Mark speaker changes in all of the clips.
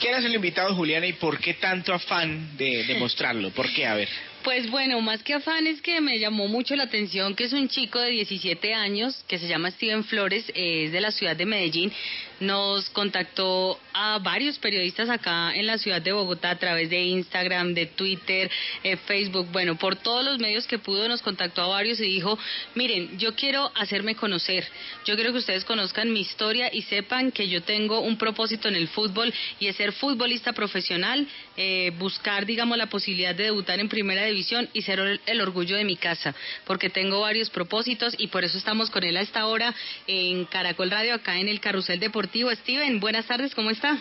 Speaker 1: ¿Quién es el invitado, Juliana, y por qué tanto afán de demostrarlo? ¿Por qué? A ver.
Speaker 2: Pues bueno, más que afán es que me llamó mucho la atención que es un chico de 17 años que se llama Steven Flores, es de la ciudad de Medellín. Nos contactó a varios periodistas acá en la ciudad de Bogotá a través de Instagram, de Twitter, eh, Facebook, bueno, por todos los medios que pudo nos contactó a varios y dijo, miren, yo quiero hacerme conocer, yo quiero que ustedes conozcan mi historia y sepan que yo tengo un propósito en el fútbol y es ser futbolista profesional, eh, buscar, digamos, la posibilidad de debutar en primera división y ser el, orgullo de mi casa, porque tengo varios propósitos y por eso estamos con él a esta hora en Caracol Radio, acá en el Carrusel Deportivo. Steven, buenas tardes, ¿cómo está?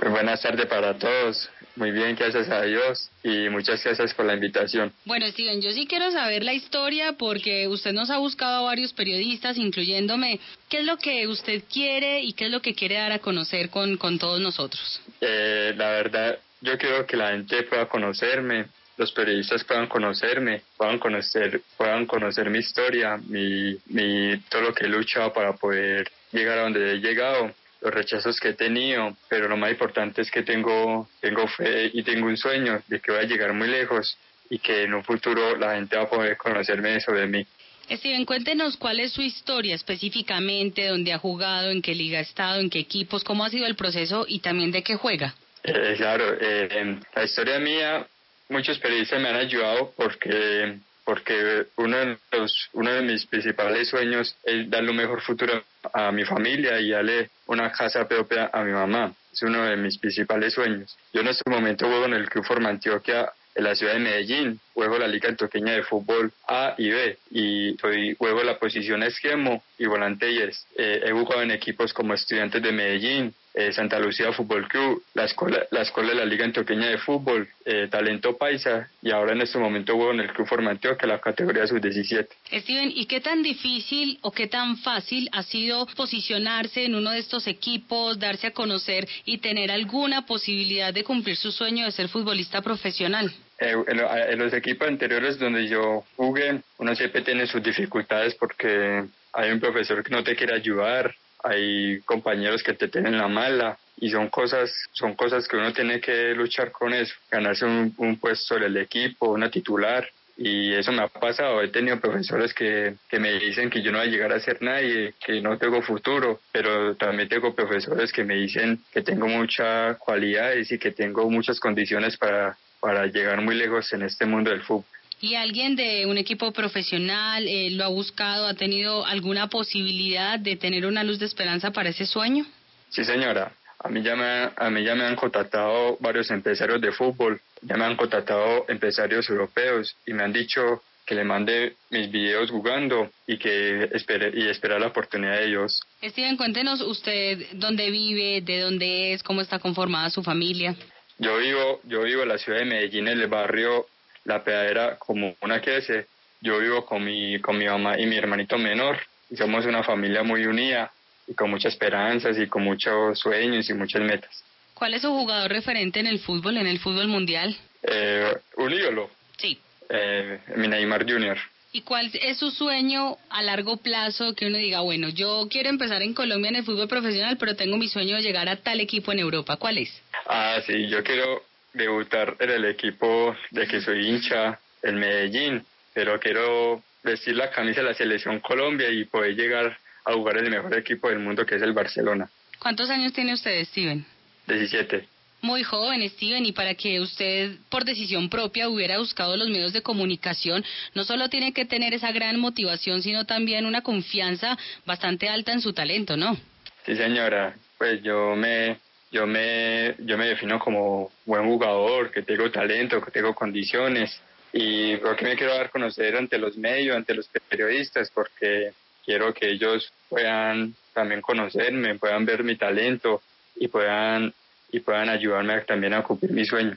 Speaker 3: Muy buenas tardes para todos. Muy bien, gracias a Dios y muchas gracias por la invitación.
Speaker 2: Bueno, Steven, yo sí quiero saber la historia porque usted nos ha buscado a varios periodistas, incluyéndome. ¿Qué es lo que usted quiere y qué es lo que quiere dar a conocer con, con todos nosotros?
Speaker 3: Eh, la verdad, yo quiero que la gente pueda conocerme, los periodistas puedan conocerme, puedan conocer, puedan conocer mi historia, mi, mi, todo lo que he luchado para poder llegar a donde he llegado, los rechazos que he tenido, pero lo más importante es que tengo, tengo fe y tengo un sueño de que voy a llegar muy lejos y que en un futuro la gente va a poder conocerme sobre mí.
Speaker 2: Steven, cuéntenos cuál es su historia específicamente, dónde ha jugado, en qué liga ha estado, en qué equipos, cómo ha sido el proceso y también de qué juega.
Speaker 3: Eh, claro, eh, la historia mía muchos periodistas me han ayudado porque porque uno de los uno de mis principales sueños es darle un mejor futuro a mi familia y darle una casa propia a mi mamá. Es uno de mis principales sueños. Yo en este momento juego en el Club Forma Antioquia en la ciudad de Medellín. Juego la Liga Antioqueña de Fútbol A y B y soy, juego la posición esquemo y volante y es. Eh, he jugado en equipos como Estudiantes de Medellín, eh, Santa Lucía Fútbol Club, la escuela, la escuela de la Liga Antioqueña de Fútbol, eh, Talento Paisa y ahora en este momento juego en el Club Formanteo que es la categoría sub-17.
Speaker 2: Steven, ¿y qué tan difícil o qué tan fácil ha sido posicionarse en uno de estos equipos, darse a conocer y tener alguna posibilidad de cumplir su sueño de ser futbolista profesional?
Speaker 3: Eh, en, los equipos anteriores donde yo jugué, uno siempre tiene sus dificultades porque hay un profesor que no te quiere ayudar, hay compañeros que te tienen la mala y son cosas, son cosas que uno tiene que luchar con eso, ganarse un, puesto en el equipo, una titular y eso me ha pasado. He tenido profesores que, que, me dicen que yo no voy a llegar a ser nadie, que no tengo futuro, pero también tengo profesores que me dicen que tengo muchas cualidades y que tengo muchas condiciones para, para llegar muy lejos en este mundo del fútbol.
Speaker 2: ¿Y alguien de un equipo profesional eh, lo ha buscado, ha tenido alguna posibilidad de tener una luz de esperanza para ese sueño?
Speaker 3: Sí, señora. A mí ya me, a mí ya me han contactado varios empresarios de fútbol, ya me han contactado empresarios europeos y me han dicho que le mande mis videos jugando y que espere y esperar la oportunidad de ellos.
Speaker 2: Steven, cuéntenos usted dónde vive, de dónde es, cómo está conformada su familia.
Speaker 3: Yo vivo, yo vivo en la ciudad de Medellín, en el barrio la pedadera como una que Yo vivo con mi, con mi mamá y mi hermanito menor y somos una familia muy unida y con muchas esperanzas y con muchos sueños y muchas metas.
Speaker 2: ¿Cuál es su jugador referente en el fútbol, en el fútbol mundial?
Speaker 3: Eh, un ídolo.
Speaker 2: Sí.
Speaker 3: Eh, mi Neymar Jr.
Speaker 2: ¿Y cuál es su sueño a largo plazo que uno diga, bueno, yo quiero empezar en Colombia en el fútbol profesional, pero tengo mi sueño de llegar a tal equipo en Europa? ¿Cuál es?
Speaker 3: Ah, sí, yo quiero debutar en el equipo de que soy hincha, el Medellín, pero quiero vestir la camisa de la selección Colombia y poder llegar a jugar en el mejor equipo del mundo que es el Barcelona.
Speaker 2: ¿Cuántos años tiene usted, Steven?
Speaker 3: 17.
Speaker 2: Muy joven, Steven, y para que usted por decisión propia hubiera buscado los medios de comunicación, no solo tiene que tener esa gran motivación, sino también una confianza bastante alta en su talento, ¿no?
Speaker 3: Sí, señora. Pues yo me yo me, yo me defino como buen jugador, que tengo talento, que tengo condiciones y porque me quiero dar a conocer ante los medios, ante los periodistas, porque quiero que ellos puedan también conocerme, puedan ver mi talento y puedan y puedan ayudarme también a cumplir mi sueño.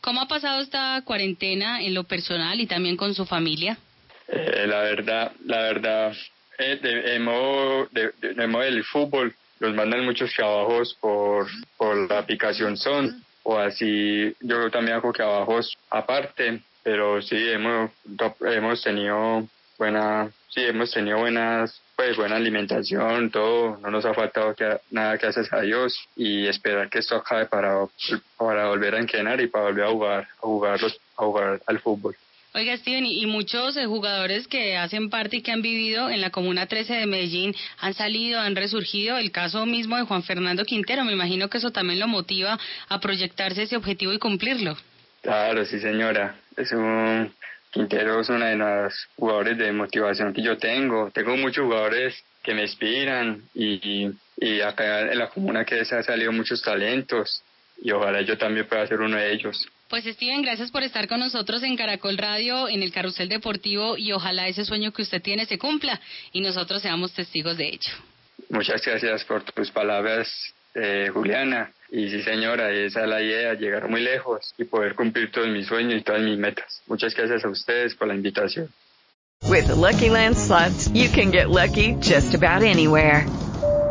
Speaker 2: ¿Cómo ha pasado esta cuarentena en lo personal y también con su familia?
Speaker 3: Eh, la verdad, la verdad, eh, de, modo, de, del fútbol, nos mandan muchos trabajos por, por la aplicación Son, o así, yo también hago trabajos aparte, pero sí, hemos, hemos tenido buena, sí, hemos tenido buenas, pues buena alimentación, todo, no nos ha faltado que, nada gracias a Dios y esperar que esto acabe para, para volver a entrenar y para volver a jugar, a jugar, a jugar al fútbol.
Speaker 2: Oiga, Steven, y muchos eh, jugadores que hacen parte y que han vivido en la Comuna 13 de Medellín han salido, han resurgido. El caso mismo de Juan Fernando Quintero, me imagino que eso también lo motiva a proyectarse ese objetivo y cumplirlo.
Speaker 3: Claro, sí, señora. Es un, Quintero es uno de los jugadores de motivación que yo tengo. Tengo muchos jugadores que me inspiran y, y acá en la comuna que se han salido muchos talentos y ojalá yo también pueda ser uno de ellos.
Speaker 2: Pues Steven, gracias por estar con nosotros en Caracol Radio, en el Carrusel Deportivo y ojalá ese sueño que usted tiene se cumpla y nosotros seamos testigos de ello.
Speaker 3: Muchas gracias por tus palabras, eh, Juliana. Y sí, señora, esa es la idea, llegar muy lejos y poder cumplir todos mis sueños y todas mis metas. Muchas gracias a ustedes por la invitación.
Speaker 4: With Lucky Land you can get lucky just about anywhere.